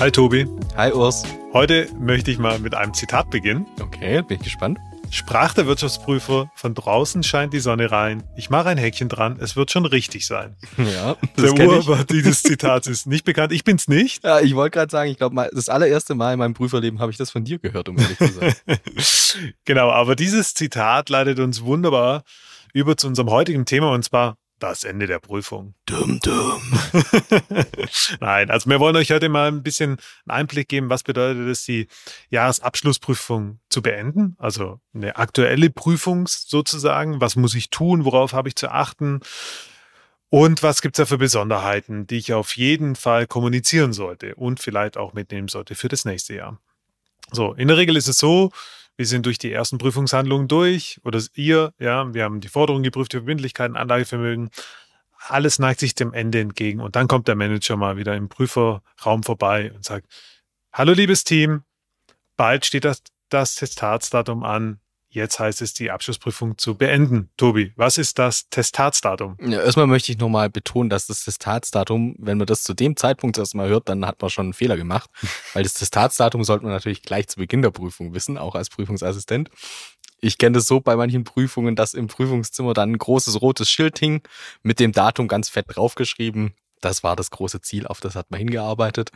Hi Tobi. Hi Urs. Heute möchte ich mal mit einem Zitat beginnen. Okay, bin ich gespannt. Sprach der Wirtschaftsprüfer, von draußen scheint die Sonne rein. Ich mache ein Häkchen dran, es wird schon richtig sein. Ja, der Urheber dieses Zitats ist nicht bekannt. Ich bin's nicht. Ja, ich wollte gerade sagen, ich glaube, das allererste Mal in meinem Prüferleben habe ich das von dir gehört, um ehrlich zu sein. genau, aber dieses Zitat leitet uns wunderbar über zu unserem heutigen Thema und zwar das Ende der Prüfung. Dumm, dumm. Nein, also wir wollen euch heute mal ein bisschen einen Einblick geben, was bedeutet es, die Jahresabschlussprüfung zu beenden. Also eine aktuelle Prüfung sozusagen. Was muss ich tun? Worauf habe ich zu achten? Und was gibt es da für Besonderheiten, die ich auf jeden Fall kommunizieren sollte und vielleicht auch mitnehmen sollte für das nächste Jahr? So, in der Regel ist es so, wir sind durch die ersten Prüfungshandlungen durch oder ihr, ja, wir haben die Forderungen geprüft, die Verbindlichkeiten, Anlagevermögen. Alles neigt sich dem Ende entgegen und dann kommt der Manager mal wieder im Prüferraum vorbei und sagt, hallo liebes Team, bald steht das, das Testatsdatum an. Jetzt heißt es, die Abschlussprüfung zu beenden. Tobi, was ist das Testatsdatum? Ja, erstmal möchte ich nochmal betonen, dass das Testatsdatum, wenn man das zu dem Zeitpunkt erstmal hört, dann hat man schon einen Fehler gemacht. Weil das Testatsdatum sollte man natürlich gleich zu Beginn der Prüfung wissen, auch als Prüfungsassistent. Ich kenne das so bei manchen Prüfungen, dass im Prüfungszimmer dann ein großes rotes Schild hing, mit dem Datum ganz fett draufgeschrieben. Das war das große Ziel, auf das hat man hingearbeitet.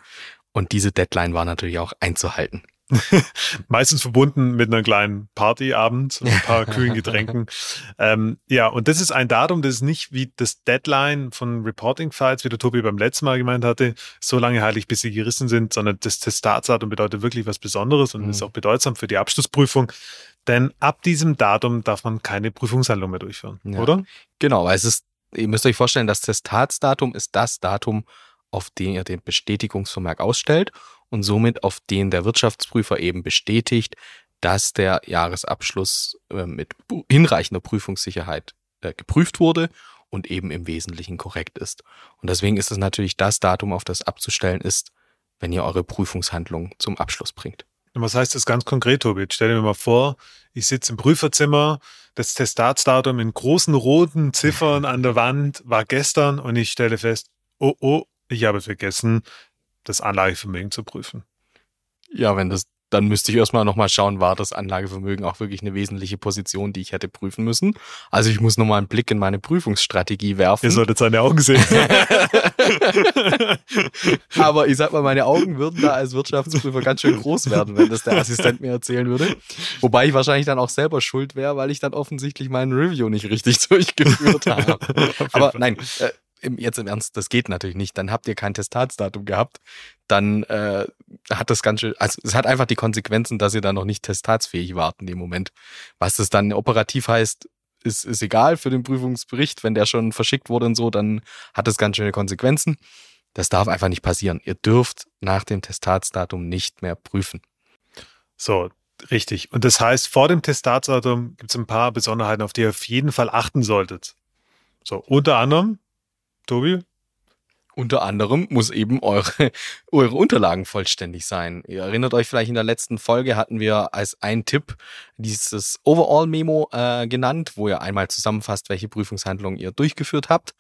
Und diese Deadline war natürlich auch einzuhalten. Meistens verbunden mit einer kleinen Party abends und ein paar kühlen Getränken. ähm, ja, und das ist ein Datum, das ist nicht wie das Deadline von Reporting-Files, wie der Tobi beim letzten Mal gemeint hatte, so lange heilig, bis sie gerissen sind, sondern das Testatsdatum bedeutet wirklich was Besonderes und mhm. ist auch bedeutsam für die Abschlussprüfung. Denn ab diesem Datum darf man keine Prüfungshandlung mehr durchführen, ja. oder? Genau, weil es ist, ihr müsst euch vorstellen, das Testatsdatum ist das Datum, auf den ihr den Bestätigungsvermerk ausstellt und somit auf den der Wirtschaftsprüfer eben bestätigt, dass der Jahresabschluss äh, mit hinreichender Prüfungssicherheit äh, geprüft wurde und eben im Wesentlichen korrekt ist. Und deswegen ist es natürlich das Datum, auf das abzustellen ist, wenn ihr eure Prüfungshandlung zum Abschluss bringt. Und was heißt das ganz konkret, Tobi? Stell dir mal vor, ich sitze im Prüferzimmer, das Testatsdatum in großen roten Ziffern an der Wand war gestern und ich stelle fest, oh oh, ich habe vergessen, das Anlagevermögen zu prüfen. Ja, wenn das, dann müsste ich erstmal nochmal schauen, war das Anlagevermögen auch wirklich eine wesentliche Position, die ich hätte prüfen müssen. Also ich muss nochmal einen Blick in meine Prüfungsstrategie werfen. Ihr solltet seine Augen sehen. Aber ich sag mal, meine Augen würden da als Wirtschaftsprüfer ganz schön groß werden, wenn das der Assistent mir erzählen würde. Wobei ich wahrscheinlich dann auch selber schuld wäre, weil ich dann offensichtlich meinen Review nicht richtig durchgeführt habe. Aber nein, äh, im, jetzt im Ernst, das geht natürlich nicht. Dann habt ihr kein Testatsdatum gehabt. Dann äh, hat das Ganze, also es hat einfach die Konsequenzen, dass ihr dann noch nicht testatsfähig wart in dem Moment. Was das dann operativ heißt, ist, ist egal für den Prüfungsbericht. Wenn der schon verschickt wurde und so, dann hat das ganz schöne Konsequenzen. Das darf einfach nicht passieren. Ihr dürft nach dem Testatsdatum nicht mehr prüfen. So, richtig. Und das heißt, vor dem Testatsdatum gibt es ein paar Besonderheiten, auf die ihr auf jeden Fall achten solltet. So, unter anderem Tobi? Unter anderem muss eben eure, eure Unterlagen vollständig sein. Ihr erinnert euch vielleicht in der letzten Folge hatten wir als ein Tipp dieses Overall-Memo äh, genannt, wo ihr einmal zusammenfasst, welche Prüfungshandlungen ihr durchgeführt habt.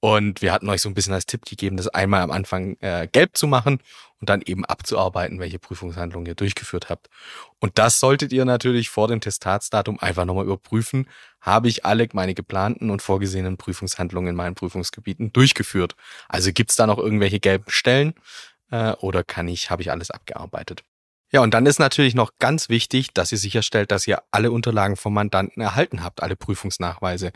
Und wir hatten euch so ein bisschen als Tipp gegeben, das einmal am Anfang äh, gelb zu machen und dann eben abzuarbeiten, welche Prüfungshandlungen ihr durchgeführt habt. Und das solltet ihr natürlich vor dem Testatsdatum einfach nochmal überprüfen. Habe ich alle meine geplanten und vorgesehenen Prüfungshandlungen in meinen Prüfungsgebieten durchgeführt? Also gibt's da noch irgendwelche gelben Stellen äh, oder kann ich, habe ich alles abgearbeitet? Ja, und dann ist natürlich noch ganz wichtig, dass ihr sicherstellt, dass ihr alle Unterlagen vom Mandanten erhalten habt, alle Prüfungsnachweise.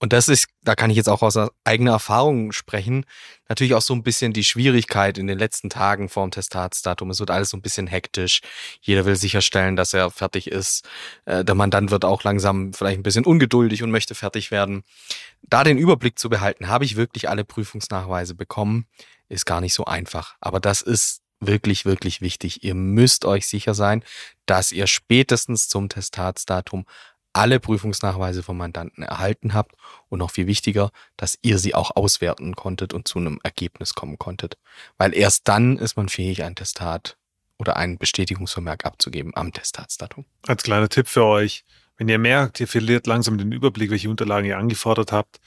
Und das ist, da kann ich jetzt auch aus eigener Erfahrung sprechen, natürlich auch so ein bisschen die Schwierigkeit in den letzten Tagen vorm Testatsdatum. Es wird alles so ein bisschen hektisch. Jeder will sicherstellen, dass er fertig ist. Äh, der Mandant wird auch langsam vielleicht ein bisschen ungeduldig und möchte fertig werden. Da den Überblick zu behalten, habe ich wirklich alle Prüfungsnachweise bekommen, ist gar nicht so einfach. Aber das ist wirklich, wirklich wichtig. Ihr müsst euch sicher sein, dass ihr spätestens zum Testatsdatum alle Prüfungsnachweise vom Mandanten erhalten habt und noch viel wichtiger, dass ihr sie auch auswerten konntet und zu einem Ergebnis kommen konntet. Weil erst dann ist man fähig, ein Testat oder ein Bestätigungsvermerk abzugeben am Testatsdatum. Als kleiner Tipp für euch, wenn ihr merkt, ihr verliert langsam den Überblick, welche Unterlagen ihr angefordert habt,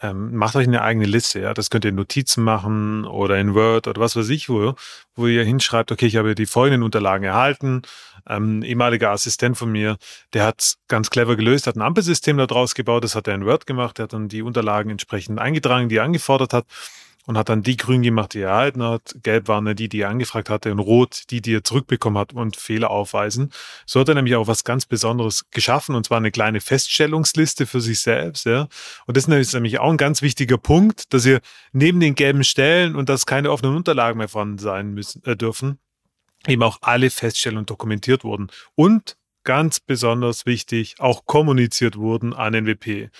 ähm, macht euch eine eigene Liste. Ja? Das könnt ihr in Notizen machen oder in Word oder was weiß ich wo, wo ihr hinschreibt, okay, ich habe die folgenden Unterlagen erhalten. Ähm, ehemaliger Assistent von mir, der hat ganz clever gelöst, hat ein Ampelsystem da draus gebaut, das hat er in Word gemacht, der hat dann die Unterlagen entsprechend eingetragen, die er angefordert hat und hat dann die grün gemacht, die er erhalten hat. Gelb waren die, die er angefragt hatte und rot die, die er zurückbekommen hat und Fehler aufweisen. So hat er nämlich auch was ganz Besonderes geschaffen und zwar eine kleine Feststellungsliste für sich selbst. Ja. Und das ist nämlich auch ein ganz wichtiger Punkt, dass ihr neben den gelben Stellen und dass keine offenen Unterlagen mehr vorhanden sein müssen, äh, dürfen, eben auch alle Feststellungen dokumentiert wurden. Und ganz besonders wichtig, auch kommuniziert wurden an NWP.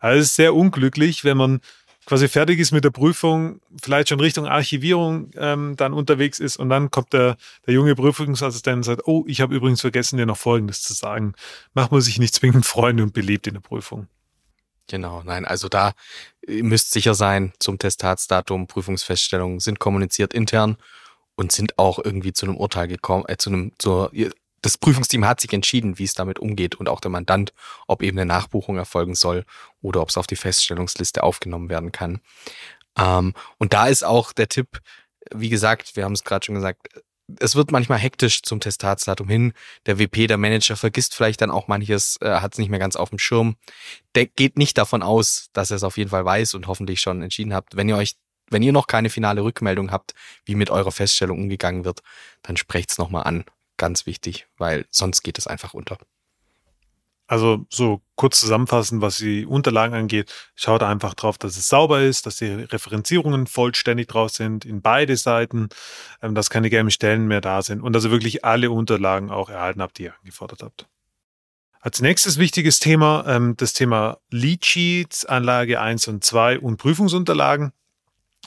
Also es ist sehr unglücklich, wenn man quasi fertig ist mit der Prüfung, vielleicht schon Richtung Archivierung ähm, dann unterwegs ist und dann kommt der, der junge Prüfungsassistent und sagt, oh, ich habe übrigens vergessen, dir noch Folgendes zu sagen. Macht man sich nicht zwingend Freunde und belebt in der Prüfung. Genau, nein, also da müsst sicher sein, zum Testatsdatum, Prüfungsfeststellungen sind kommuniziert intern und sind auch irgendwie zu einem Urteil gekommen, äh, zu einem, zur, das Prüfungsteam hat sich entschieden, wie es damit umgeht und auch der Mandant, ob eben eine Nachbuchung erfolgen soll oder ob es auf die Feststellungsliste aufgenommen werden kann. Ähm, und da ist auch der Tipp, wie gesagt, wir haben es gerade schon gesagt, es wird manchmal hektisch zum Testatsdatum hin. Der WP, der Manager, vergisst vielleicht dann auch manches, äh, hat es nicht mehr ganz auf dem Schirm. Der geht nicht davon aus, dass er es auf jeden Fall weiß und hoffentlich schon entschieden habt. Wenn ihr euch wenn ihr noch keine finale Rückmeldung habt, wie mit eurer Feststellung umgegangen wird, dann sprecht's nochmal an ganz wichtig, weil sonst geht es einfach unter. Also so kurz zusammenfassen, was die Unterlagen angeht, schaut einfach drauf, dass es sauber ist, dass die Referenzierungen vollständig drauf sind in beide Seiten, ähm, dass keine gelben Stellen mehr da sind und dass ihr wirklich alle Unterlagen auch erhalten habt, die ihr angefordert habt. Als nächstes wichtiges Thema ähm, das Thema Lead Sheets, Anlage 1 und 2 und Prüfungsunterlagen.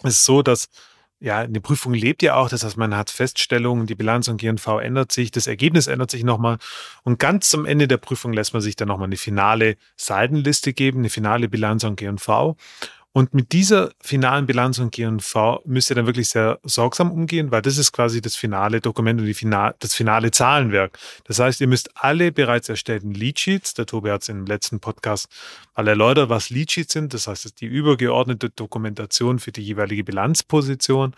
Es ist so, dass ja, eine Prüfung lebt ja auch. Das heißt, man hat Feststellungen, die Bilanz und GNV ändert sich, das Ergebnis ändert sich nochmal. Und ganz zum Ende der Prüfung lässt man sich dann nochmal eine finale Seitenliste geben, eine finale Bilanz und GNV. Und mit dieser finalen Bilanz und G&V müsst ihr dann wirklich sehr sorgsam umgehen, weil das ist quasi das finale Dokument und final, das finale Zahlenwerk. Das heißt, ihr müsst alle bereits erstellten Leadsheets, der Tobi hat es im letzten Podcast mal erläutert, was Leadsheets sind. Das heißt, das ist die übergeordnete Dokumentation für die jeweilige Bilanzposition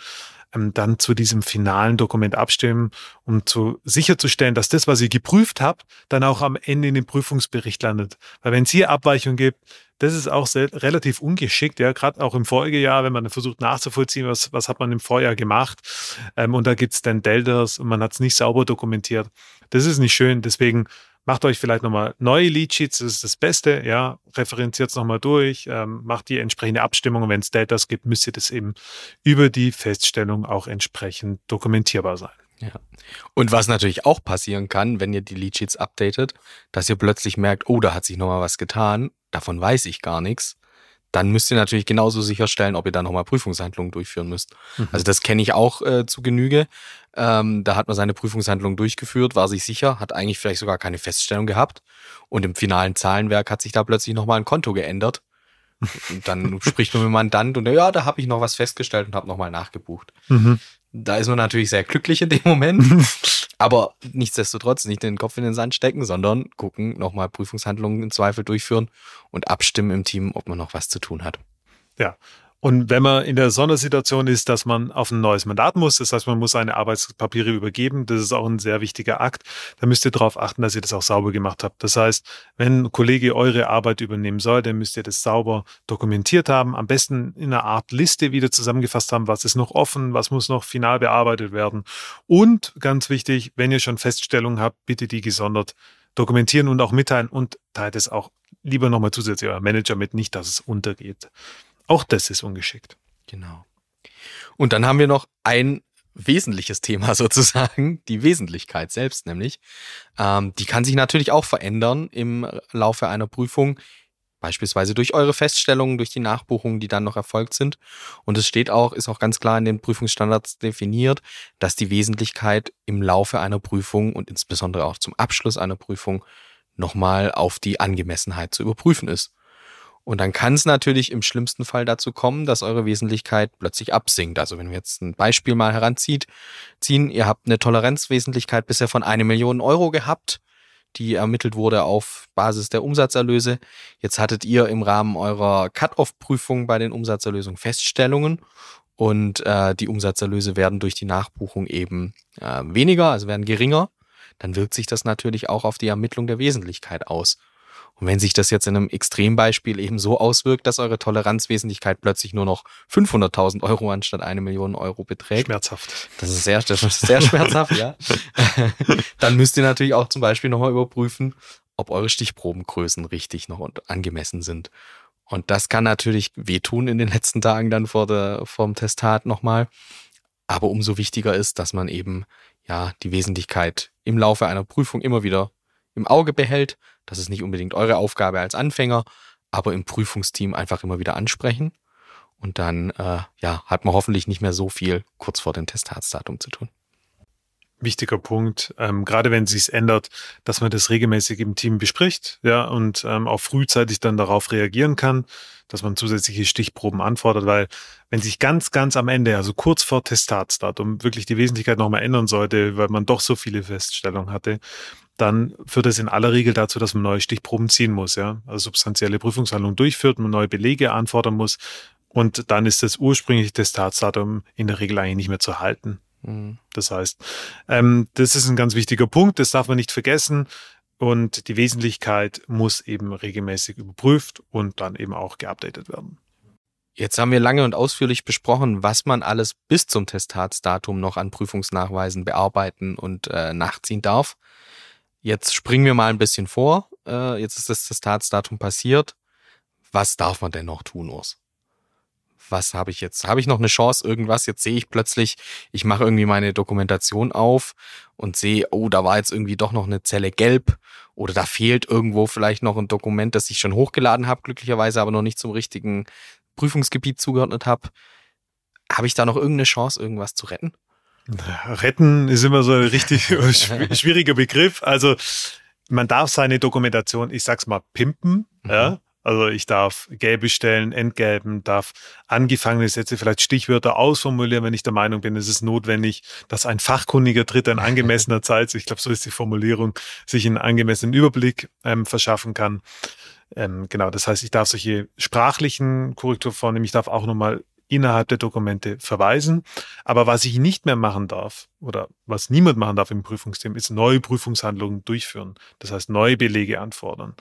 ähm, dann zu diesem finalen Dokument abstimmen, um zu sicherzustellen, dass das, was ihr geprüft habt, dann auch am Ende in den Prüfungsbericht landet. Weil wenn es hier Abweichungen gibt, das ist auch sehr, relativ ungeschickt, ja, gerade auch im Folgejahr, wenn man versucht nachzuvollziehen, was, was hat man im Vorjahr gemacht ähm, und da gibt es dann Deltas und man hat es nicht sauber dokumentiert. Das ist nicht schön, deswegen macht euch vielleicht nochmal neue Leadsheets, das ist das Beste, ja, referenziert es nochmal durch, ähm, macht die entsprechende Abstimmung und wenn es Deltas gibt, müsst ihr das eben über die Feststellung auch entsprechend dokumentierbar sein. Ja. Und was natürlich auch passieren kann, wenn ihr die Leadsheets updatet, dass ihr plötzlich merkt, oh, da hat sich nochmal was getan, davon weiß ich gar nichts dann müsst ihr natürlich genauso sicherstellen, ob ihr da nochmal Prüfungshandlungen durchführen müsst. Mhm. Also das kenne ich auch äh, zu Genüge. Ähm, da hat man seine Prüfungshandlung durchgeführt, war sich sicher, hat eigentlich vielleicht sogar keine Feststellung gehabt. Und im finalen Zahlenwerk hat sich da plötzlich nochmal ein Konto geändert. Und dann spricht man mit dem Mandant und ja, da habe ich noch was festgestellt und habe nochmal nachgebucht. Mhm. Da ist man natürlich sehr glücklich in dem Moment. Aber nichtsdestotrotz nicht den Kopf in den Sand stecken, sondern gucken, nochmal Prüfungshandlungen im Zweifel durchführen und abstimmen im Team, ob man noch was zu tun hat. Ja, und wenn man in der Sondersituation ist, dass man auf ein neues Mandat muss, das heißt, man muss seine Arbeitspapiere übergeben, das ist auch ein sehr wichtiger Akt, dann müsst ihr darauf achten, dass ihr das auch sauber gemacht habt. Das heißt, wenn ein Kollege eure Arbeit übernehmen soll, dann müsst ihr das sauber dokumentiert haben, am besten in einer Art Liste wieder zusammengefasst haben, was ist noch offen, was muss noch final bearbeitet werden. Und ganz wichtig, wenn ihr schon Feststellungen habt, bitte die gesondert dokumentieren und auch mitteilen und teilt es auch lieber nochmal zusätzlich euer Manager mit, nicht, dass es untergeht. Auch das ist ungeschickt. Genau. Und dann haben wir noch ein wesentliches Thema sozusagen, die Wesentlichkeit selbst nämlich. Ähm, die kann sich natürlich auch verändern im Laufe einer Prüfung, beispielsweise durch eure Feststellungen, durch die Nachbuchungen, die dann noch erfolgt sind. Und es steht auch, ist auch ganz klar in den Prüfungsstandards definiert, dass die Wesentlichkeit im Laufe einer Prüfung und insbesondere auch zum Abschluss einer Prüfung nochmal auf die Angemessenheit zu überprüfen ist. Und dann kann es natürlich im schlimmsten Fall dazu kommen, dass eure Wesentlichkeit plötzlich absinkt. Also wenn wir jetzt ein Beispiel mal heranziehen, ziehen, ihr habt eine Toleranzwesentlichkeit bisher von eine Million Euro gehabt, die ermittelt wurde auf Basis der Umsatzerlöse. Jetzt hattet ihr im Rahmen eurer Cut-off-Prüfung bei den Umsatzerlösungen Feststellungen und äh, die Umsatzerlöse werden durch die Nachbuchung eben äh, weniger, also werden geringer. Dann wirkt sich das natürlich auch auf die Ermittlung der Wesentlichkeit aus. Und wenn sich das jetzt in einem Extrembeispiel eben so auswirkt, dass eure Toleranzwesentlichkeit plötzlich nur noch 500.000 Euro anstatt eine Million Euro beträgt. Schmerzhaft. Das ist sehr, das ist sehr schmerzhaft, ja. Dann müsst ihr natürlich auch zum Beispiel nochmal überprüfen, ob eure Stichprobengrößen richtig noch angemessen sind. Und das kann natürlich wehtun in den letzten Tagen dann vor der, vom Testat nochmal. Aber umso wichtiger ist, dass man eben, ja, die Wesentlichkeit im Laufe einer Prüfung immer wieder im Auge behält, das ist nicht unbedingt eure Aufgabe als Anfänger, aber im Prüfungsteam einfach immer wieder ansprechen. Und dann äh, ja, hat man hoffentlich nicht mehr so viel kurz vor dem Testatsdatum zu tun wichtiger Punkt, ähm, gerade wenn es sich ändert, dass man das regelmäßig im Team bespricht, ja, und ähm, auch frühzeitig dann darauf reagieren kann, dass man zusätzliche Stichproben anfordert, weil wenn sich ganz, ganz am Ende, also kurz vor Testatsdatum, wirklich die Wesentlichkeit nochmal ändern sollte, weil man doch so viele Feststellungen hatte, dann führt es in aller Regel dazu, dass man neue Stichproben ziehen muss, ja. Also substanzielle Prüfungshandlungen durchführt, man neue Belege anfordern muss und dann ist das ursprüngliche Testatsdatum in der Regel eigentlich nicht mehr zu halten. Mhm. Das heißt, ähm, das ist ein ganz wichtiger Punkt, das darf man nicht vergessen. Und die Wesentlichkeit muss eben regelmäßig überprüft und dann eben auch geupdatet werden. Jetzt haben wir lange und ausführlich besprochen, was man alles bis zum Testatsdatum noch an Prüfungsnachweisen bearbeiten und äh, nachziehen darf. Jetzt springen wir mal ein bisschen vor. Äh, jetzt ist das Testatsdatum passiert. Was darf man denn noch tun, Urs? Was habe ich jetzt? Habe ich noch eine Chance, irgendwas? Jetzt sehe ich plötzlich, ich mache irgendwie meine Dokumentation auf und sehe, oh, da war jetzt irgendwie doch noch eine Zelle gelb oder da fehlt irgendwo vielleicht noch ein Dokument, das ich schon hochgeladen habe, glücklicherweise aber noch nicht zum richtigen Prüfungsgebiet zugeordnet habe. Habe ich da noch irgendeine Chance, irgendwas zu retten? Retten ist immer so ein richtig schwieriger Begriff. Also man darf seine Dokumentation, ich sag's mal, pimpen. Mhm. Ja? Also ich darf gelbe Stellen entgelben, darf angefangene Sätze, vielleicht Stichwörter ausformulieren, wenn ich der Meinung bin, es ist notwendig, dass ein fachkundiger Dritter in angemessener Zeit, ich glaube, so ist die Formulierung, sich einen angemessenen Überblick ähm, verschaffen kann. Ähm, genau, das heißt, ich darf solche sprachlichen Korrekturen vornehmen, ich darf auch nochmal innerhalb der Dokumente verweisen. Aber was ich nicht mehr machen darf oder was niemand machen darf im Prüfungsteam, ist neue Prüfungshandlungen durchführen. Das heißt, neue Belege anfordern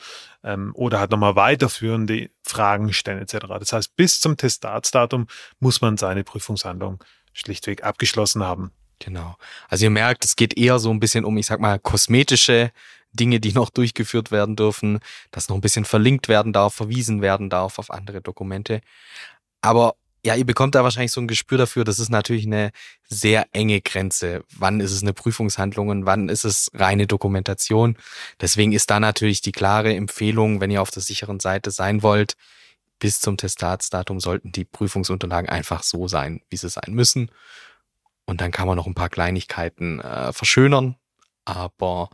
ähm, oder halt nochmal weiterführende Fragen stellen etc. Das heißt, bis zum Testatsdatum muss man seine Prüfungshandlung schlichtweg abgeschlossen haben. Genau. Also ihr merkt, es geht eher so ein bisschen um, ich sag mal, kosmetische Dinge, die noch durchgeführt werden dürfen, dass noch ein bisschen verlinkt werden darf, verwiesen werden darf auf andere Dokumente. Aber ja, ihr bekommt da wahrscheinlich so ein Gespür dafür, das ist natürlich eine sehr enge Grenze. Wann ist es eine Prüfungshandlung und wann ist es reine Dokumentation? Deswegen ist da natürlich die klare Empfehlung, wenn ihr auf der sicheren Seite sein wollt, bis zum Testatsdatum sollten die Prüfungsunterlagen einfach so sein, wie sie sein müssen. Und dann kann man noch ein paar Kleinigkeiten äh, verschönern. Aber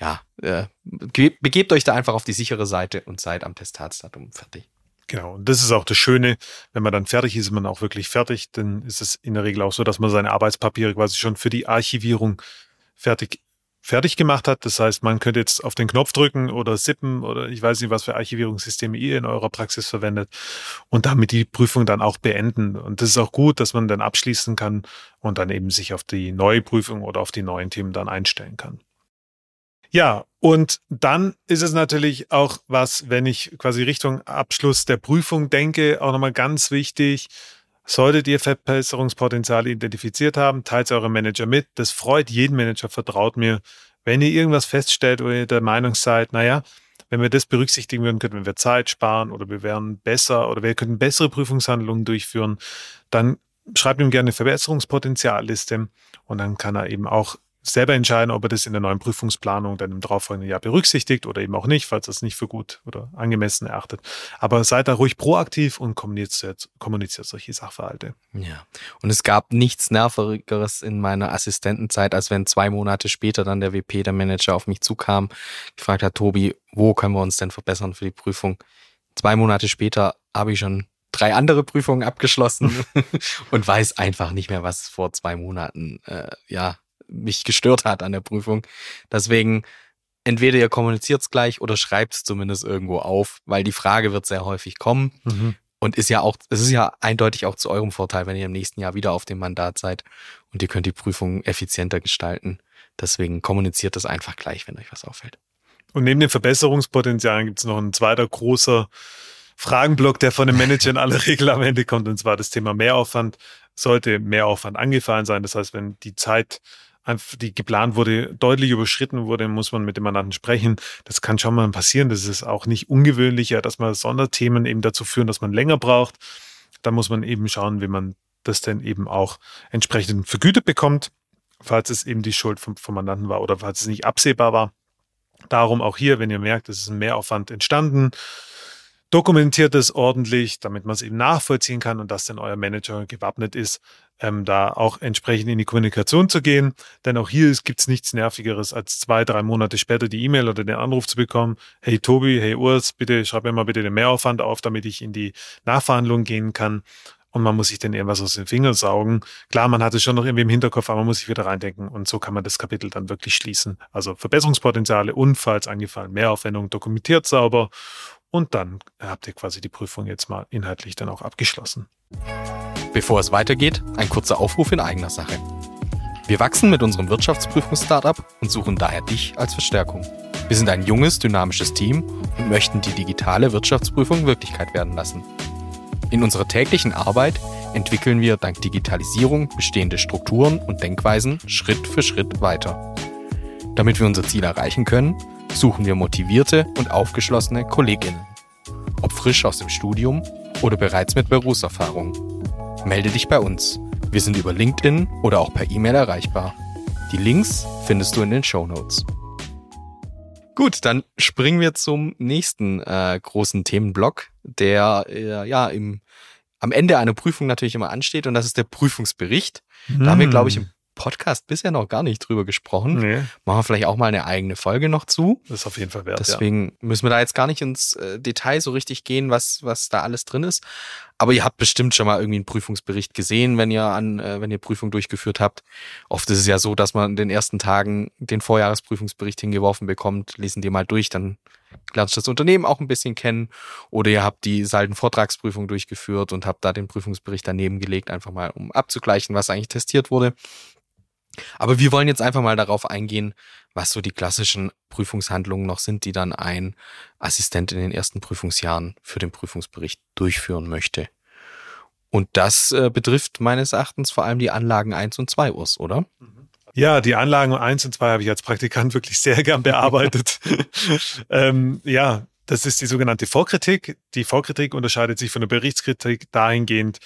ja, äh, begebt euch da einfach auf die sichere Seite und seid am Testatsdatum fertig. Genau, und das ist auch das Schöne, wenn man dann fertig ist, ist man auch wirklich fertig, dann ist es in der Regel auch so, dass man seine Arbeitspapiere quasi schon für die Archivierung fertig fertig gemacht hat. Das heißt, man könnte jetzt auf den Knopf drücken oder sippen oder ich weiß nicht, was für Archivierungssysteme ihr in eurer Praxis verwendet und damit die Prüfung dann auch beenden. Und das ist auch gut, dass man dann abschließen kann und dann eben sich auf die neue Prüfung oder auf die neuen Themen dann einstellen kann. Ja, und dann ist es natürlich auch was, wenn ich quasi Richtung Abschluss der Prüfung denke, auch nochmal ganz wichtig. Solltet ihr Verbesserungspotenziale identifiziert haben, teilt eure Manager mit. Das freut jeden Manager, vertraut mir. Wenn ihr irgendwas feststellt oder ihr der Meinung seid, naja, Wenn wir das berücksichtigen würden, könnten wir Zeit sparen oder wir wären besser oder wir könnten bessere Prüfungshandlungen durchführen. Dann schreibt ihm gerne eine Verbesserungspotenzialliste und dann kann er eben auch selber entscheiden, ob er das in der neuen Prüfungsplanung dann im darauffolgenden Jahr berücksichtigt oder eben auch nicht, falls er es nicht für gut oder angemessen erachtet. Aber seid da ruhig proaktiv und kommuniziert, kommuniziert solche Sachverhalte. Ja. Und es gab nichts Nervigeres in meiner Assistentenzeit, als wenn zwei Monate später dann der WP, der Manager, auf mich zukam, gefragt hat, Tobi, wo können wir uns denn verbessern für die Prüfung? Zwei Monate später habe ich schon drei andere Prüfungen abgeschlossen und weiß einfach nicht mehr, was vor zwei Monaten äh, ja mich gestört hat an der Prüfung. Deswegen entweder ihr kommuniziert es gleich oder schreibt es zumindest irgendwo auf, weil die Frage wird sehr häufig kommen mhm. und ist ja auch, es ist ja eindeutig auch zu eurem Vorteil, wenn ihr im nächsten Jahr wieder auf dem Mandat seid und ihr könnt die Prüfung effizienter gestalten. Deswegen kommuniziert das einfach gleich, wenn euch was auffällt. Und neben den Verbesserungspotenzialen gibt es noch ein zweiter großer Fragenblock, der von den Managern in aller Regel am Ende kommt, und zwar das Thema Mehraufwand. Sollte Mehraufwand angefallen sein, das heißt, wenn die Zeit die geplant wurde, deutlich überschritten wurde, muss man mit dem Mandanten sprechen. Das kann schon mal passieren. Das ist auch nicht ungewöhnlicher, dass man Sonderthemen eben dazu führen, dass man länger braucht. Da muss man eben schauen, wie man das denn eben auch entsprechend vergütet bekommt, falls es eben die Schuld vom, vom Mandanten war oder falls es nicht absehbar war. Darum auch hier, wenn ihr merkt, es ist ein Mehraufwand entstanden, dokumentiert es ordentlich, damit man es eben nachvollziehen kann und dass dann euer Manager gewappnet ist, ähm, da auch entsprechend in die Kommunikation zu gehen. Denn auch hier gibt es nichts Nervigeres, als zwei, drei Monate später die E-Mail oder den Anruf zu bekommen. Hey Tobi, hey Urs, bitte schreib mir mal bitte den Mehraufwand auf, damit ich in die Nachverhandlung gehen kann. Und man muss sich dann irgendwas aus den Fingern saugen. Klar, man hat es schon noch irgendwie im Hinterkopf, aber man muss sich wieder reindenken. Und so kann man das Kapitel dann wirklich schließen. Also Verbesserungspotenziale, unfalls angefallen, Mehraufwendung dokumentiert sauber und dann habt ihr quasi die Prüfung jetzt mal inhaltlich dann auch abgeschlossen. Bevor es weitergeht, ein kurzer Aufruf in eigener Sache. Wir wachsen mit unserem Wirtschaftsprüfungs-Startup und suchen daher dich als Verstärkung. Wir sind ein junges, dynamisches Team und möchten die digitale Wirtschaftsprüfung Wirklichkeit werden lassen. In unserer täglichen Arbeit entwickeln wir dank Digitalisierung bestehende Strukturen und Denkweisen Schritt für Schritt weiter. Damit wir unser Ziel erreichen können, suchen wir motivierte und aufgeschlossene Kolleginnen. Ob frisch aus dem Studium oder bereits mit Berufserfahrung. Melde dich bei uns. Wir sind über LinkedIn oder auch per E-Mail erreichbar. Die Links findest du in den Show Notes. Gut, dann springen wir zum nächsten äh, großen Themenblock, der äh, ja im, am Ende einer Prüfung natürlich immer ansteht und das ist der Prüfungsbericht. Hm. Da haben wir, glaube ich, im Podcast bisher noch gar nicht drüber gesprochen. Nee. Machen wir vielleicht auch mal eine eigene Folge noch zu. Das ist auf jeden Fall wert. Deswegen ja. müssen wir da jetzt gar nicht ins äh, Detail so richtig gehen, was, was da alles drin ist. Aber ihr habt bestimmt schon mal irgendwie einen Prüfungsbericht gesehen, wenn ihr an, äh, wenn ihr Prüfung durchgeführt habt. Oft ist es ja so, dass man in den ersten Tagen den Vorjahresprüfungsbericht hingeworfen bekommt, lesen die mal durch, dann lernt das Unternehmen auch ein bisschen kennen. Oder ihr habt die Salden-Vortragsprüfung durchgeführt und habt da den Prüfungsbericht daneben gelegt, einfach mal um abzugleichen, was eigentlich testiert wurde. Aber wir wollen jetzt einfach mal darauf eingehen, was so die klassischen Prüfungshandlungen noch sind, die dann ein Assistent in den ersten Prüfungsjahren für den Prüfungsbericht durchführen möchte. Und das äh, betrifft meines Erachtens vor allem die Anlagen 1 und 2 Urs, oder? Ja, die Anlagen 1 und 2 habe ich als Praktikant wirklich sehr gern bearbeitet. ähm, ja, das ist die sogenannte Vorkritik. Die Vorkritik unterscheidet sich von der Berichtskritik dahingehend,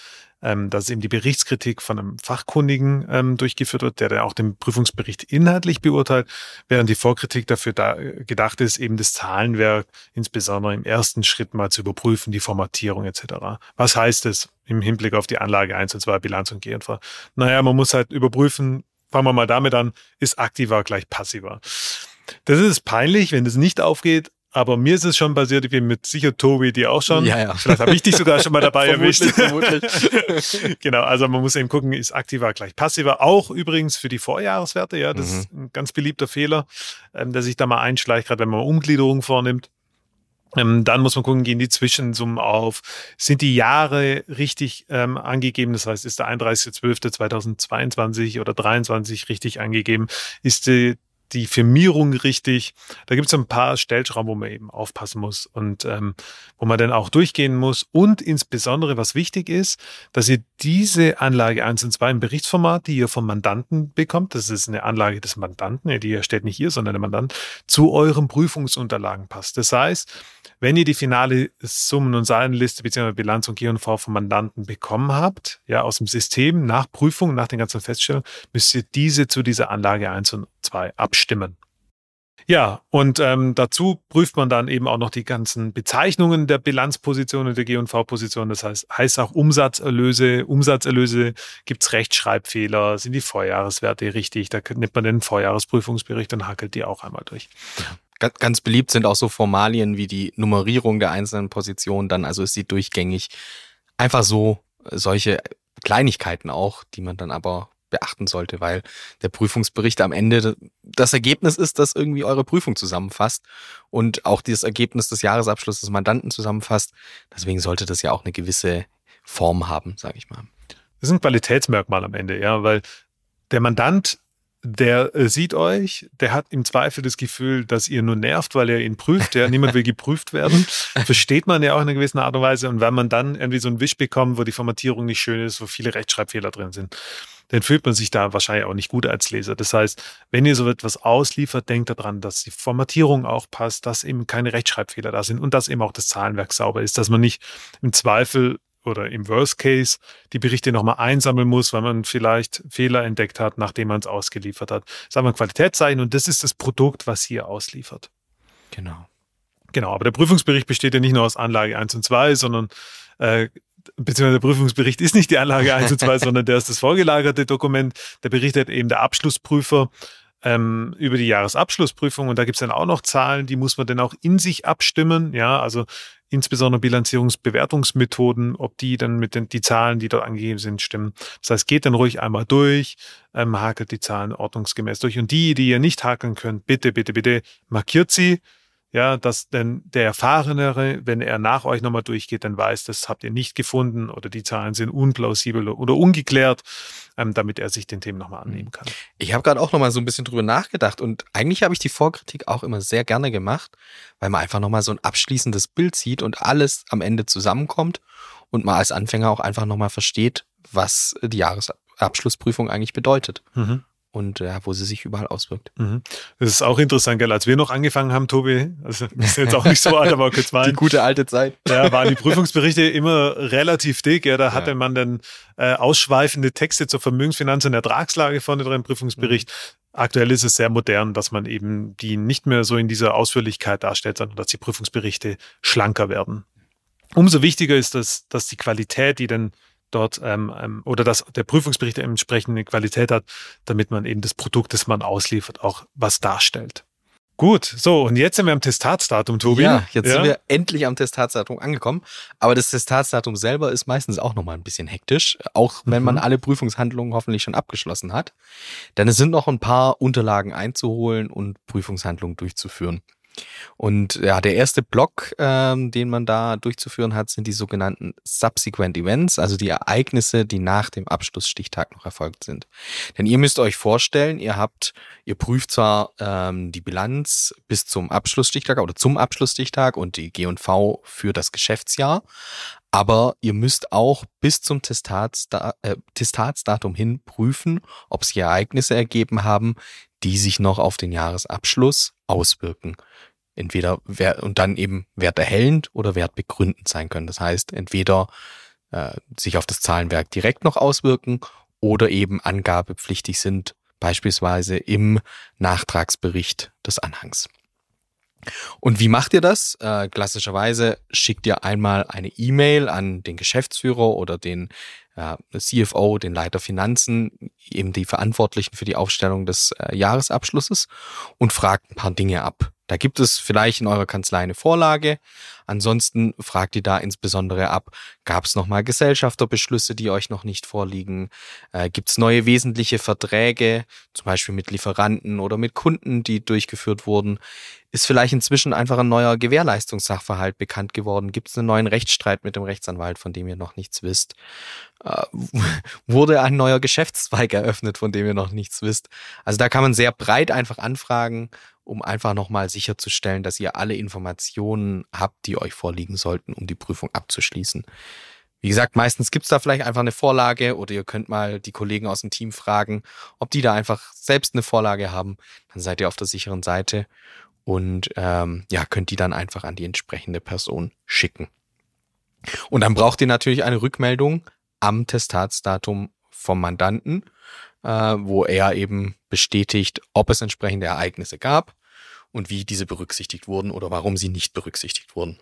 ähm, dass eben die Berichtskritik von einem Fachkundigen ähm, durchgeführt wird, der dann auch den Prüfungsbericht inhaltlich beurteilt, während die Vorkritik dafür da gedacht ist, eben das Zahlenwerk insbesondere im ersten Schritt mal zu überprüfen, die Formatierung etc. Was heißt es im Hinblick auf die Anlage 1 und 2 Bilanz und GNV? Naja, man muss halt überprüfen, fangen wir mal damit an, ist aktiver gleich passiver. Das ist peinlich, wenn das nicht aufgeht, aber mir ist es schon passiert, ich bin mit sicher Tobi, die auch schon. Ja, ja. Vielleicht habe ich dich sogar schon mal dabei erwischt. Vermutlich. genau, also man muss eben gucken, ist aktiver gleich passiver. Auch übrigens für die Vorjahreswerte, ja, das mhm. ist ein ganz beliebter Fehler, ähm, der sich da mal einschleicht, gerade wenn man Umgliederung vornimmt. Ähm, dann muss man gucken, gehen die Zwischensummen auf? Sind die Jahre richtig ähm, angegeben? Das heißt, ist der 31.12.2022 oder 2023 richtig angegeben? Ist die die Firmierung richtig? Da gibt es ein paar Stellschrauben, wo man eben aufpassen muss und ähm, wo man dann auch durchgehen muss. Und insbesondere, was wichtig ist, dass ihr diese Anlage 1 und 2 im Berichtsformat, die ihr vom Mandanten bekommt, das ist eine Anlage des Mandanten, die erstellt nicht ihr, sondern der Mandant, zu euren Prüfungsunterlagen passt. Das heißt, wenn ihr die finale Summen- und Zahlenliste bzw. Bilanz und G&V vom Mandanten bekommen habt, ja, aus dem System, nach Prüfung, nach den ganzen Feststellungen, müsst ihr diese zu dieser Anlage 1 und 2 abstimmen. Ja, und ähm, dazu prüft man dann eben auch noch die ganzen Bezeichnungen der Bilanzpositionen der G&V-Position. Das heißt, heißt auch Umsatzerlöse. Umsatzerlöse gibt's Rechtschreibfehler, sind die Vorjahreswerte richtig? Da nimmt man den Vorjahresprüfungsbericht und hackelt die auch einmal durch. Ganz beliebt sind auch so Formalien wie die Nummerierung der einzelnen Positionen. Dann also ist sie durchgängig. Einfach so solche Kleinigkeiten auch, die man dann aber beachten sollte, weil der Prüfungsbericht am Ende das Ergebnis ist, das irgendwie eure Prüfung zusammenfasst und auch dieses Ergebnis des Jahresabschlusses des Mandanten zusammenfasst. Deswegen sollte das ja auch eine gewisse Form haben, sage ich mal. Das ist ein Qualitätsmerkmal am Ende, ja, weil der Mandant der äh, sieht euch, der hat im Zweifel das Gefühl, dass ihr nur nervt, weil er ihn prüft. Ja, niemand will geprüft werden. Versteht man ja auch in einer gewissen Art und Weise. Und wenn man dann irgendwie so einen Wisch bekommt, wo die Formatierung nicht schön ist, wo viele Rechtschreibfehler drin sind, dann fühlt man sich da wahrscheinlich auch nicht gut als Leser. Das heißt, wenn ihr so etwas ausliefert, denkt daran, dass die Formatierung auch passt, dass eben keine Rechtschreibfehler da sind und dass eben auch das Zahlenwerk sauber ist, dass man nicht im Zweifel oder im Worst Case die Berichte nochmal einsammeln muss, weil man vielleicht Fehler entdeckt hat, nachdem man es ausgeliefert hat. Das ist ein Qualitätszeichen und das ist das Produkt, was hier ausliefert. Genau. Genau, aber der Prüfungsbericht besteht ja nicht nur aus Anlage 1 und 2, sondern äh, beziehungsweise der Prüfungsbericht ist nicht die Anlage 1 und 2, sondern der ist das vorgelagerte Dokument. Der berichtet eben der Abschlussprüfer ähm, über die Jahresabschlussprüfung und da gibt es dann auch noch Zahlen, die muss man dann auch in sich abstimmen. Ja, also insbesondere Bilanzierungsbewertungsmethoden, ob die dann mit den die Zahlen, die dort angegeben sind, stimmen. Das heißt, geht dann ruhig einmal durch, ähm, hakelt die Zahlen ordnungsgemäß durch. Und die, die ihr nicht hakeln könnt, bitte, bitte, bitte markiert sie ja, dass denn der Erfahrenere, wenn er nach euch nochmal durchgeht, dann weiß, das habt ihr nicht gefunden oder die Zahlen sind unplausibel oder ungeklärt, ähm, damit er sich den Themen nochmal annehmen kann. Ich habe gerade auch nochmal so ein bisschen drüber nachgedacht und eigentlich habe ich die Vorkritik auch immer sehr gerne gemacht, weil man einfach nochmal so ein abschließendes Bild sieht und alles am Ende zusammenkommt und man als Anfänger auch einfach nochmal versteht, was die Jahresabschlussprüfung eigentlich bedeutet. Mhm und ja, wo sie sich überall auswirkt. Mhm. Das ist auch interessant, gell? Als wir noch angefangen haben, Tobi, also sind jetzt auch nicht so alt, aber kurz mal. Die gute alte Zeit. Ja, waren die Prüfungsberichte immer relativ dick. Ja, da hatte ja. man dann äh, ausschweifende Texte zur Vermögensfinanz- und Ertragslage vorne drin Prüfungsbericht. Mhm. Aktuell ist es sehr modern, dass man eben die nicht mehr so in dieser Ausführlichkeit darstellt, sondern dass die Prüfungsberichte schlanker werden. Umso wichtiger ist es, dass die Qualität, die dann dort ähm, ähm, oder dass der Prüfungsbericht entsprechende Qualität hat, damit man eben das Produkt, das man ausliefert, auch was darstellt. Gut, so und jetzt sind wir am Testatsdatum, Tobi. Ja, jetzt ja. sind wir endlich am Testatsdatum angekommen. Aber das Testatsdatum selber ist meistens auch nochmal ein bisschen hektisch, auch wenn mhm. man alle Prüfungshandlungen hoffentlich schon abgeschlossen hat. Denn es sind noch ein paar Unterlagen einzuholen und Prüfungshandlungen durchzuführen. Und ja, der erste Block, ähm, den man da durchzuführen hat, sind die sogenannten Subsequent Events, also die Ereignisse, die nach dem Abschlussstichtag noch erfolgt sind. Denn ihr müsst euch vorstellen, ihr habt, ihr prüft zwar ähm, die Bilanz bis zum Abschlussstichtag oder zum Abschlussstichtag und die G&V für das Geschäftsjahr, aber ihr müsst auch bis zum Testatsda äh, Testatsdatum hin prüfen, ob sich Ereignisse ergeben haben, die sich noch auf den Jahresabschluss auswirken. Entweder wer, und dann eben werterhellend oder wertbegründend sein können. Das heißt, entweder äh, sich auf das Zahlenwerk direkt noch auswirken oder eben angabepflichtig sind, beispielsweise im Nachtragsbericht des Anhangs. Und wie macht ihr das? Äh, klassischerweise schickt ihr einmal eine E-Mail an den Geschäftsführer oder den äh, CFO, den Leiter Finanzen, eben die Verantwortlichen für die Aufstellung des äh, Jahresabschlusses und fragt ein paar Dinge ab. Da gibt es vielleicht in eurer Kanzlei eine Vorlage, Ansonsten fragt ihr da insbesondere ab, gab es nochmal Gesellschafterbeschlüsse, die euch noch nicht vorliegen? Äh, Gibt es neue wesentliche Verträge, zum Beispiel mit Lieferanten oder mit Kunden, die durchgeführt wurden? Ist vielleicht inzwischen einfach ein neuer Gewährleistungssachverhalt bekannt geworden? Gibt es einen neuen Rechtsstreit mit dem Rechtsanwalt, von dem ihr noch nichts wisst? Äh, wurde ein neuer Geschäftszweig eröffnet, von dem ihr noch nichts wisst? Also da kann man sehr breit einfach anfragen, um einfach nochmal sicherzustellen, dass ihr alle Informationen habt, die euch vorliegen sollten, um die Prüfung abzuschließen. Wie gesagt, meistens gibt's da vielleicht einfach eine Vorlage oder ihr könnt mal die Kollegen aus dem Team fragen, ob die da einfach selbst eine Vorlage haben. Dann seid ihr auf der sicheren Seite und ähm, ja, könnt die dann einfach an die entsprechende Person schicken. Und dann braucht ihr natürlich eine Rückmeldung am Testatsdatum vom Mandanten, äh, wo er eben bestätigt, ob es entsprechende Ereignisse gab und wie diese berücksichtigt wurden oder warum sie nicht berücksichtigt wurden.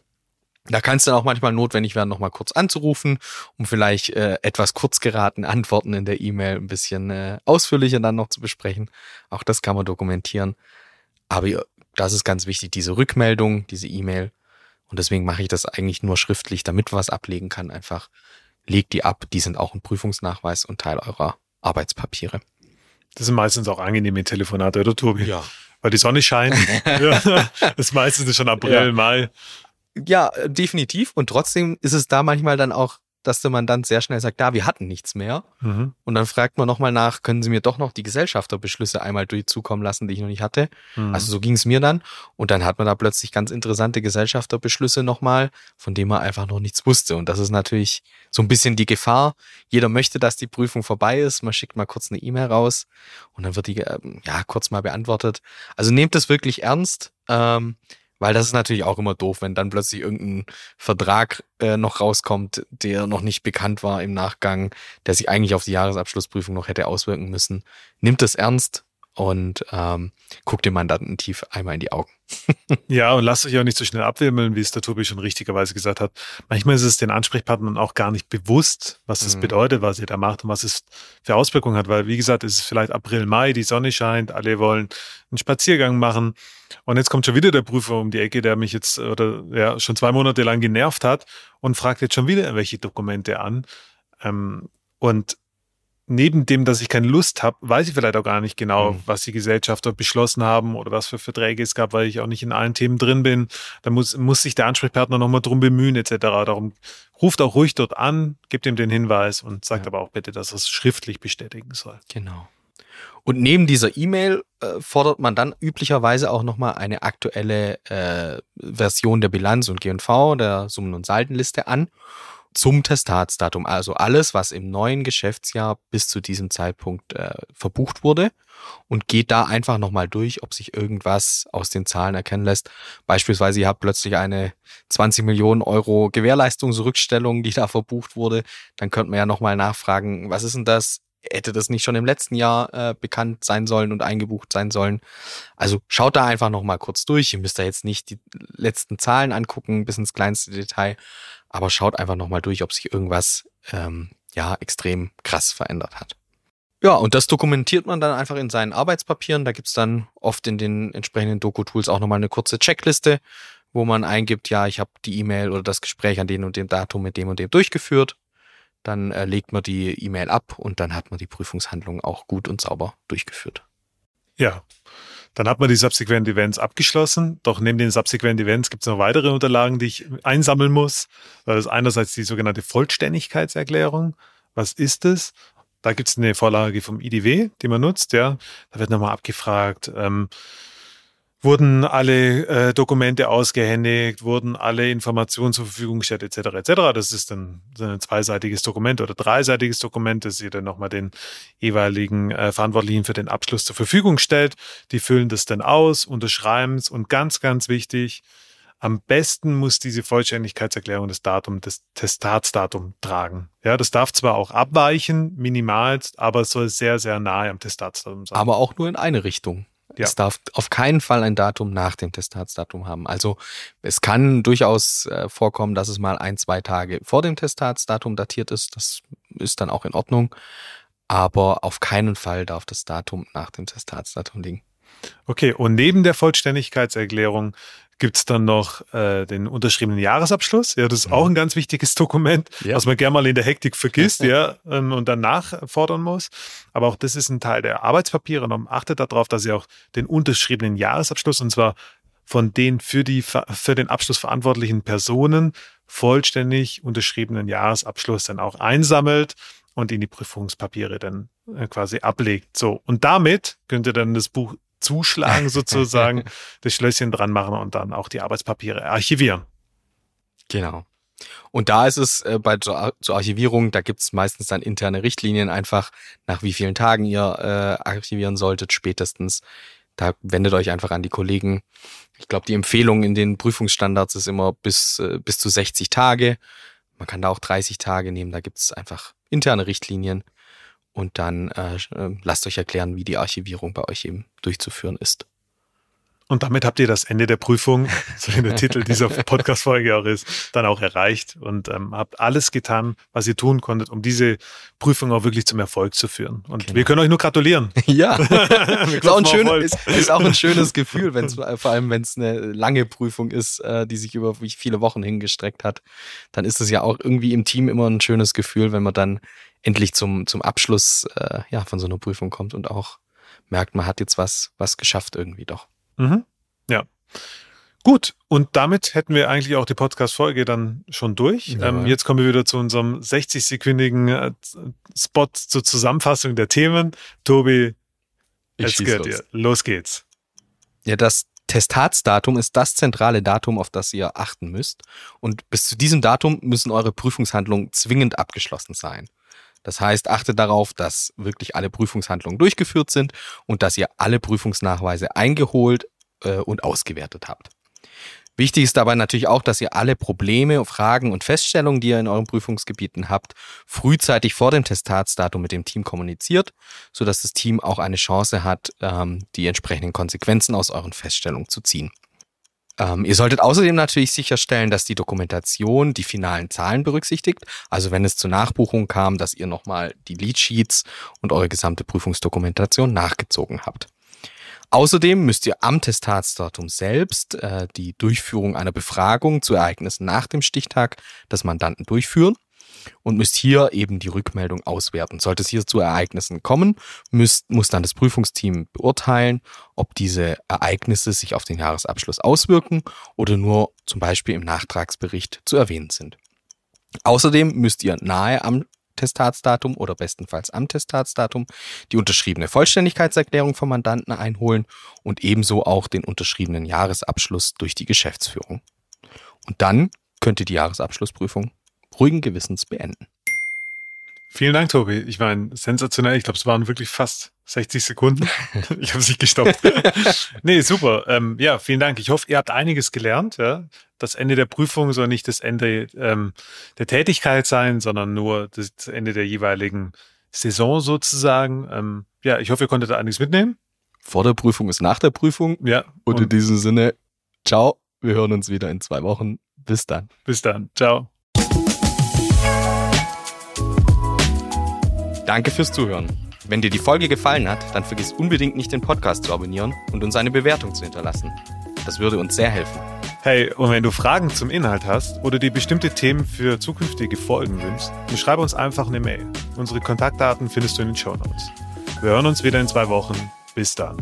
Da kann es dann auch manchmal notwendig werden, nochmal kurz anzurufen, um vielleicht äh, etwas kurz geraten Antworten in der E-Mail ein bisschen äh, ausführlicher dann noch zu besprechen. Auch das kann man dokumentieren. Aber das ist ganz wichtig, diese Rückmeldung, diese E-Mail. Und deswegen mache ich das eigentlich nur schriftlich, damit man was ablegen kann. Einfach legt die ab. Die sind auch ein Prüfungsnachweis und Teil eurer Arbeitspapiere. Das sind meistens auch angenehme Telefonate, oder Tobi? Ja. Weil die Sonne scheint. ja, das ist meistens schon April, Ja. Mai. Ja, definitiv. Und trotzdem ist es da manchmal dann auch, dass der Mandant sehr schnell sagt, da, wir hatten nichts mehr. Mhm. Und dann fragt man nochmal nach, können Sie mir doch noch die Gesellschafterbeschlüsse einmal durchzukommen lassen, die ich noch nicht hatte? Mhm. Also so ging es mir dann. Und dann hat man da plötzlich ganz interessante Gesellschafterbeschlüsse nochmal, von denen man einfach noch nichts wusste. Und das ist natürlich so ein bisschen die Gefahr. Jeder möchte, dass die Prüfung vorbei ist. Man schickt mal kurz eine E-Mail raus und dann wird die ähm, ja kurz mal beantwortet. Also nehmt es wirklich ernst. Ähm, weil das ist natürlich auch immer doof, wenn dann plötzlich irgendein Vertrag äh, noch rauskommt, der noch nicht bekannt war im Nachgang, der sich eigentlich auf die Jahresabschlussprüfung noch hätte auswirken müssen. Nimmt es ernst und ähm, guckt dem Mandanten tief einmal in die Augen. Ja, und lasst euch auch nicht so schnell abwimmeln, wie es der Tobi schon richtigerweise gesagt hat. Manchmal ist es den Ansprechpartnern auch gar nicht bewusst, was das Mhm. bedeutet, was ihr da macht und was es für Auswirkungen hat. Weil, wie gesagt, es ist vielleicht April, Mai, die Sonne scheint, alle wollen einen Spaziergang machen. Und jetzt kommt schon wieder der Prüfer um die Ecke, der mich jetzt oder ja schon zwei Monate lang genervt hat und fragt jetzt schon wieder irgendwelche Dokumente an. Ähm, und neben dem, dass ich keine Lust habe, weiß ich vielleicht auch gar nicht genau, Mhm. was die Gesellschafter beschlossen haben oder was für Verträge es gab, weil ich auch nicht in allen Themen drin bin. Da muss, muss sich der Ansprechpartner nochmal drum bemühen, etc. Darum ruft auch ruhig dort an, gibt ihm den Hinweis und sagt Ja. aber auch bitte, dass er es schriftlich bestätigen soll. Genau. Und neben dieser E-Mail äh, fordert man dann üblicherweise auch nochmal eine aktuelle äh, Version der Bilanz und G&V, der Summen- und Saldenliste an, zum Testatsdatum. Also alles, was im neuen Geschäftsjahr bis zu diesem Zeitpunkt äh, verbucht wurde und geht da einfach nochmal durch, ob sich irgendwas aus den Zahlen erkennen lässt. Beispielsweise, ihr habt plötzlich eine 20 Millionen Euro Gewährleistungsrückstellung, die da verbucht wurde. Dann könnte man ja nochmal nachfragen, was ist denn das? Hätte das nicht schon im letzten Jahr äh, bekannt sein sollen und eingebucht sein sollen? Also schaut da einfach nochmal kurz durch. Ihr müsst da jetzt nicht die letzten Zahlen angucken, bis ins kleinste Detail, aber schaut einfach nochmal durch, ob sich irgendwas ähm, ja extrem krass verändert hat. Ja, und das dokumentiert man dann einfach in seinen Arbeitspapieren. Da gibt's dann oft in den entsprechenden Doku-Tools auch nochmal eine kurze Checkliste, wo man eingibt, ja, ich habe die E-Mail oder das Gespräch an dem und dem Datum mit dem und dem durchgeführt. Dann äh, legt man die E-Mail ab und dann hat man die Prüfungshandlung auch gut und sauber durchgeführt. Ja. Dann hat man die Subsequent Events abgeschlossen. Doch neben den Subsequent Events gibt es noch weitere Unterlagen, die ich einsammeln muss. Das ist einerseits die sogenannte Vollständigkeitserklärung. Was ist es? Da gibt es eine Vorlage vom IDW, die man nutzt. Ja, da wird nochmal abgefragt. Ähm, wurden alle äh, Dokumente ausgehändigt, wurden alle Informationen zur Verfügung gestellt, etc. etc. Das ist dann so ein zweiseitiges Dokument oder dreiseitiges Dokument, das ihr dann nochmal den jeweiligen äh, Verantwortlichen für den Abschluss zur Verfügung stellt. Die füllen das dann aus, unterschreiben es und ganz, ganz wichtig, am besten muss diese Vollständigkeitserklärung das Datum, das Testatsdatum tragen. Ja, das darf zwar auch abweichen, minimalst, aber es soll sehr, sehr nahe am Testatsdatum sein. Aber auch nur in eine Richtung. Ja. Es darf auf keinen Fall ein Datum nach dem Testatsdatum haben. Also es kann durchaus äh, vorkommen, dass es mal ein, zwei Tage vor dem Testatsdatum datiert ist. Das ist dann auch in Ordnung. Aber auf keinen Fall darf das Datum nach dem Testatsdatum liegen. Okay, und neben der Vollständigkeitserklärung gibt es dann noch äh, den unterschriebenen Jahresabschluss. Ja, das ist mhm. auch ein ganz wichtiges Dokument, ja. was man gerne mal in der Hektik vergisst, ja, ähm, und dann nachfordern muss. Aber auch das ist ein Teil der Arbeitspapiere. Und achtet darauf, dass ihr auch den unterschriebenen Jahresabschluss, und zwar von den für, die, für den Abschluss verantwortlichen Personen vollständig unterschriebenen Jahresabschluss dann auch einsammelt und in die Prüfungspapiere dann äh, quasi ablegt. So. Und damit könnt ihr dann das Buch zuschlagen sozusagen, das Schlösschen dran machen und dann auch die Arbeitspapiere archivieren. Genau. Und da ist es äh, bei zur, Archivierung, da gibt es meistens dann interne Richtlinien einfach, nach wie vielen Tagen ihr äh, archivieren solltet, spätestens. Da wendet euch einfach an die Kollegen. Ich glaube, die Empfehlung in den Prüfungsstandards ist immer bis, äh, bis zu 60 Tage. Man kann da auch 30 Tage nehmen, da gibt es einfach interne Richtlinien und dann äh, äh, lasst euch erklären, wie die Archivierung bei euch eben durchzuführen ist. Und damit habt ihr das Ende der Prüfung, so wie der Titel dieser Podcast-Folge auch ist, dann auch erreicht und ähm, habt alles getan, was ihr tun konntet, um diese Prüfung auch wirklich zum Erfolg zu führen. Und genau. wir können euch nur gratulieren. Ja, ist, auch ein schön, ist, ist, auch ein schönes Gefühl, wenn's, vor allem wenn es eine lange Prüfung ist, äh, die sich über viele Wochen hingestreckt hat. Dann ist es ja auch irgendwie im Team immer ein schönes Gefühl, wenn man dann endlich zum, zum Abschluss äh, ja, von so einer Prüfung kommt und auch merkt, man hat jetzt was, was geschafft irgendwie doch. Mhm. Ja. Gut, und damit hätten wir eigentlich auch die Podcast-Folge dann schon durch. Ja. Ähm, jetzt kommen wir wieder zu unserem 60-sekündigen äh, Spot zur Zusammenfassung der Themen. Tobi, jetzt gehört los. Los geht's. Ja, das Testatsdatum ist das zentrale Datum, auf das ihr achten müsst. Und bis zu diesem Datum müssen eure Prüfungshandlungen zwingend abgeschlossen sein. Das heißt, achtet darauf, dass wirklich alle Prüfungshandlungen durchgeführt sind und dass ihr alle Prüfungsnachweise eingeholt äh, und ausgewertet habt. Wichtig ist dabei natürlich auch, dass ihr alle Probleme, Fragen und Feststellungen, die ihr in euren Prüfungsgebieten habt, frühzeitig vor dem Testatsdatum mit dem Team kommuniziert, sodass das Team auch eine Chance hat, ähm, die entsprechenden Konsequenzen aus euren Feststellungen zu ziehen. Ähm, ihr solltet außerdem natürlich sicherstellen, dass die Dokumentation die finalen Zahlen berücksichtigt. Also wenn es zur Nachbuchung kam, dass ihr nochmal die Leadsheets und eure gesamte Prüfungsdokumentation nachgezogen habt. Außerdem müsst ihr am Testatsdatum selbst äh, die Durchführung einer Befragung zu Ereignissen nach dem Stichtag des Mandanten durchführen und müsst hier eben die Rückmeldung auswerten. Sollte es hier zu Ereignissen kommen, müsst, muss dann das Prüfungsteam beurteilen, ob diese Ereignisse sich auf den Jahresabschluss auswirken oder nur zum Beispiel im Nachtragsbericht zu erwähnen sind. Außerdem müsst ihr nahe am Testatsdatum oder bestenfalls am Testatsdatum die unterschriebene Vollständigkeitserklärung vom Mandanten einholen und ebenso auch den unterschriebenen Jahresabschluss durch die Geschäftsführung. Und dann könnt ihr die Jahresabschlussprüfung ruhigen Gewissens beenden. Vielen Dank, Tobi. Ich meine, sensationell. Ich glaube, es waren wirklich fast 60 Sekunden. Ich habe nicht gestoppt. nee, super. Ähm, ja, vielen Dank. Ich hoffe, ihr habt einiges gelernt. Ja? Das Ende der Prüfung soll nicht das Ende ähm, der Tätigkeit sein, sondern nur das Ende der jeweiligen Saison sozusagen. Ähm, ja, ich hoffe, ihr konntet da einiges mitnehmen. Vor der Prüfung ist nach der Prüfung. Ja. Und, und in diesem Sinne, ciao. Wir hören uns wieder in zwei Wochen. Bis dann. Bis dann. Ciao. Danke fürs Zuhören. Wenn dir die Folge gefallen hat, dann vergiss unbedingt nicht den Podcast zu abonnieren und uns eine Bewertung zu hinterlassen. Das würde uns sehr helfen. Hey, und wenn du Fragen zum Inhalt hast oder dir bestimmte Themen für zukünftige Folgen wünschst, dann schreib uns einfach eine Mail. Unsere Kontaktdaten findest du in den Show Notes. Wir hören uns wieder in zwei Wochen. Bis dann.